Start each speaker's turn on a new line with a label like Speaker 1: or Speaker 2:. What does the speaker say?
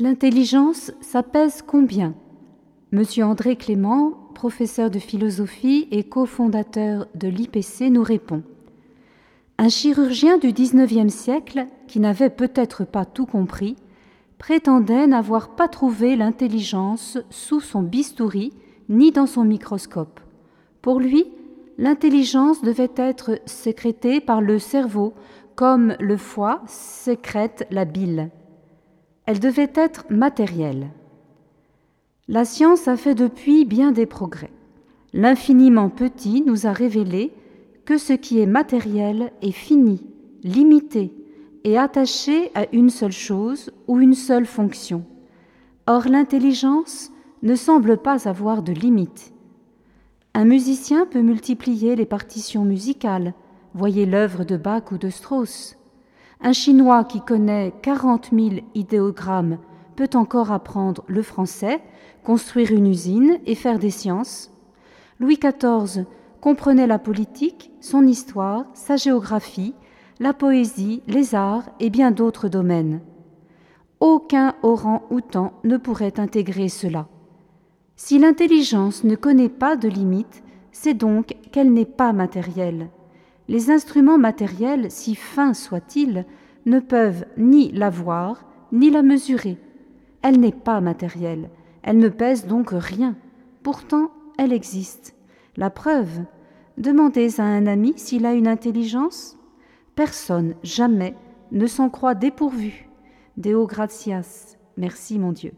Speaker 1: L'intelligence, ça pèse combien? Monsieur André Clément, professeur de philosophie et cofondateur de l'IPC, nous répond. Un chirurgien du XIXe siècle, qui n'avait peut-être pas tout compris, prétendait n'avoir pas trouvé l'intelligence sous son bistouri ni dans son microscope. Pour lui, l'intelligence devait être sécrétée par le cerveau comme le foie sécrète la bile. Elle devait être matérielle. La science a fait depuis bien des progrès. L'infiniment petit nous a révélé que ce qui est matériel est fini, limité et attaché à une seule chose ou une seule fonction. Or l'intelligence ne semble pas avoir de limite. Un musicien peut multiplier les partitions musicales, voyez l'œuvre de Bach ou de Strauss. Un Chinois qui connaît quarante mille idéogrammes peut encore apprendre le français, construire une usine et faire des sciences. Louis XIV comprenait la politique, son histoire, sa géographie, la poésie, les arts et bien d'autres domaines. Aucun orang-outan ne pourrait intégrer cela. Si l'intelligence ne connaît pas de limites, c'est donc qu'elle n'est pas matérielle. Les instruments matériels, si fins soient-ils, ne peuvent ni la voir, ni la mesurer. Elle n'est pas matérielle, elle ne pèse donc rien. Pourtant, elle existe. La preuve, demandez à un ami s'il a une intelligence. Personne, jamais, ne s'en croit dépourvu. Deo gratias. Merci mon Dieu.